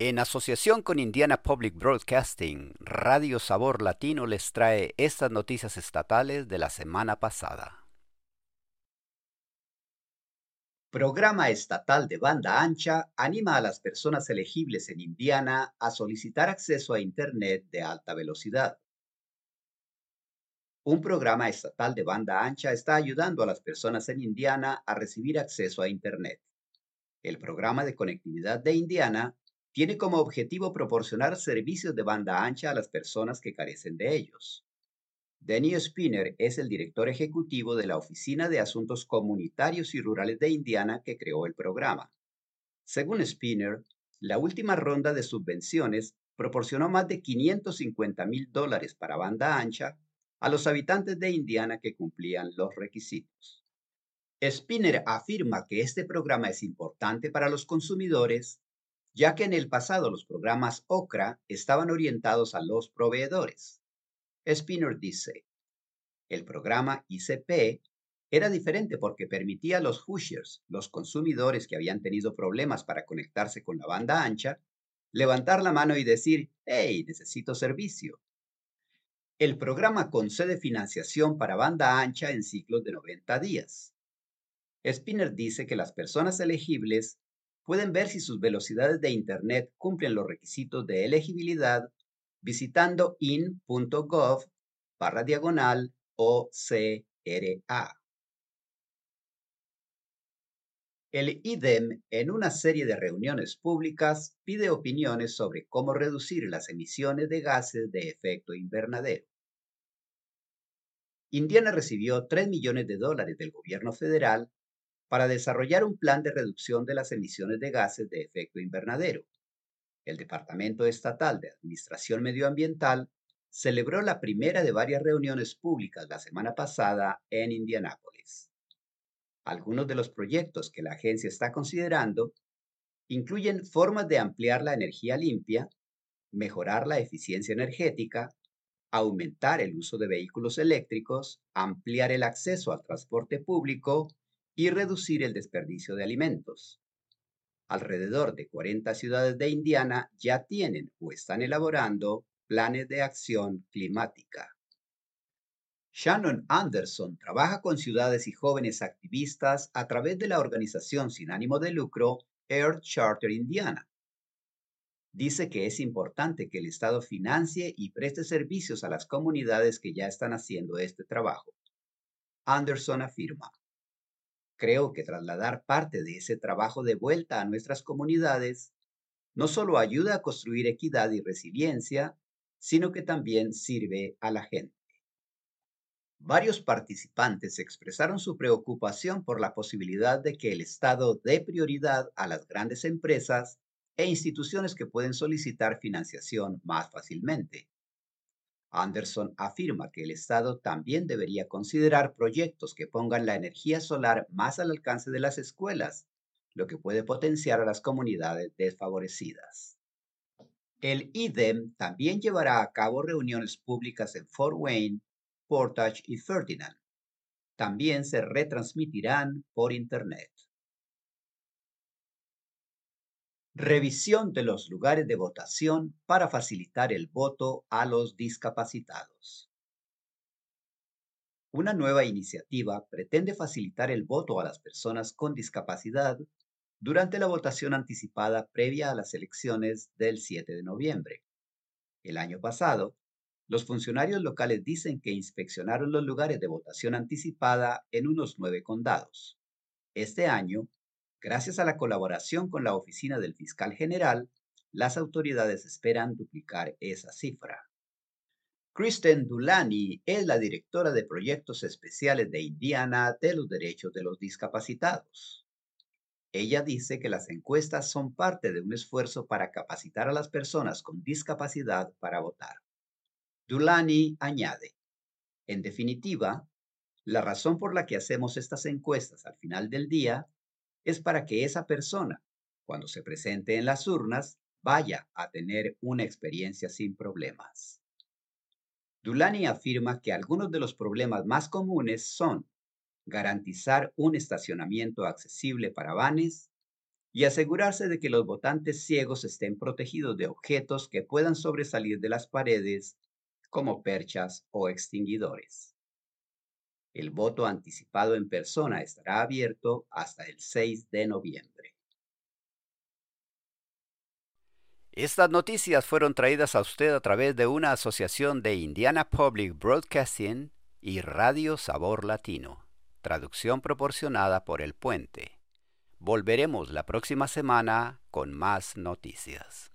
En asociación con Indiana Public Broadcasting, Radio Sabor Latino les trae estas noticias estatales de la semana pasada. Programa estatal de banda ancha anima a las personas elegibles en Indiana a solicitar acceso a Internet de alta velocidad. Un programa estatal de banda ancha está ayudando a las personas en Indiana a recibir acceso a Internet. El programa de conectividad de Indiana tiene como objetivo proporcionar servicios de banda ancha a las personas que carecen de ellos. Danny Spinner es el director ejecutivo de la Oficina de Asuntos Comunitarios y Rurales de Indiana que creó el programa. Según Spinner, la última ronda de subvenciones proporcionó más de 550 mil dólares para banda ancha a los habitantes de Indiana que cumplían los requisitos. Spinner afirma que este programa es importante para los consumidores ya que en el pasado los programas OCRA estaban orientados a los proveedores. Spinner dice, el programa ICP era diferente porque permitía a los Hoosiers, los consumidores que habían tenido problemas para conectarse con la banda ancha, levantar la mano y decir, hey, necesito servicio. El programa concede financiación para banda ancha en ciclos de 90 días. Spinner dice que las personas elegibles pueden ver si sus velocidades de Internet cumplen los requisitos de elegibilidad visitando in.gov barra diagonal OCRA. El IDEM, en una serie de reuniones públicas, pide opiniones sobre cómo reducir las emisiones de gases de efecto invernadero. Indiana recibió 3 millones de dólares del gobierno federal para desarrollar un plan de reducción de las emisiones de gases de efecto invernadero. El Departamento Estatal de Administración Medioambiental celebró la primera de varias reuniones públicas la semana pasada en Indianápolis. Algunos de los proyectos que la agencia está considerando incluyen formas de ampliar la energía limpia, mejorar la eficiencia energética, aumentar el uso de vehículos eléctricos, ampliar el acceso al transporte público y reducir el desperdicio de alimentos. Alrededor de 40 ciudades de Indiana ya tienen o están elaborando planes de acción climática. Shannon Anderson trabaja con ciudades y jóvenes activistas a través de la organización sin ánimo de lucro Earth Charter Indiana. Dice que es importante que el Estado financie y preste servicios a las comunidades que ya están haciendo este trabajo. Anderson afirma, Creo que trasladar parte de ese trabajo de vuelta a nuestras comunidades no solo ayuda a construir equidad y resiliencia, sino que también sirve a la gente. Varios participantes expresaron su preocupación por la posibilidad de que el Estado dé prioridad a las grandes empresas e instituciones que pueden solicitar financiación más fácilmente. Anderson afirma que el Estado también debería considerar proyectos que pongan la energía solar más al alcance de las escuelas, lo que puede potenciar a las comunidades desfavorecidas. El IDEM también llevará a cabo reuniones públicas en Fort Wayne, Portage y Ferdinand. También se retransmitirán por Internet. Revisión de los lugares de votación para facilitar el voto a los discapacitados. Una nueva iniciativa pretende facilitar el voto a las personas con discapacidad durante la votación anticipada previa a las elecciones del 7 de noviembre. El año pasado, los funcionarios locales dicen que inspeccionaron los lugares de votación anticipada en unos nueve condados. Este año, Gracias a la colaboración con la Oficina del Fiscal General, las autoridades esperan duplicar esa cifra. Kristen Dulani es la directora de proyectos especiales de Indiana de los derechos de los discapacitados. Ella dice que las encuestas son parte de un esfuerzo para capacitar a las personas con discapacidad para votar. Dulani añade, en definitiva, la razón por la que hacemos estas encuestas al final del día es para que esa persona, cuando se presente en las urnas, vaya a tener una experiencia sin problemas. Dulani afirma que algunos de los problemas más comunes son garantizar un estacionamiento accesible para vanes, y asegurarse de que los votantes ciegos estén protegidos de objetos que puedan sobresalir de las paredes, como perchas o extinguidores. El voto anticipado en persona estará abierto hasta el 6 de noviembre. Estas noticias fueron traídas a usted a través de una asociación de Indiana Public Broadcasting y Radio Sabor Latino, traducción proporcionada por El Puente. Volveremos la próxima semana con más noticias.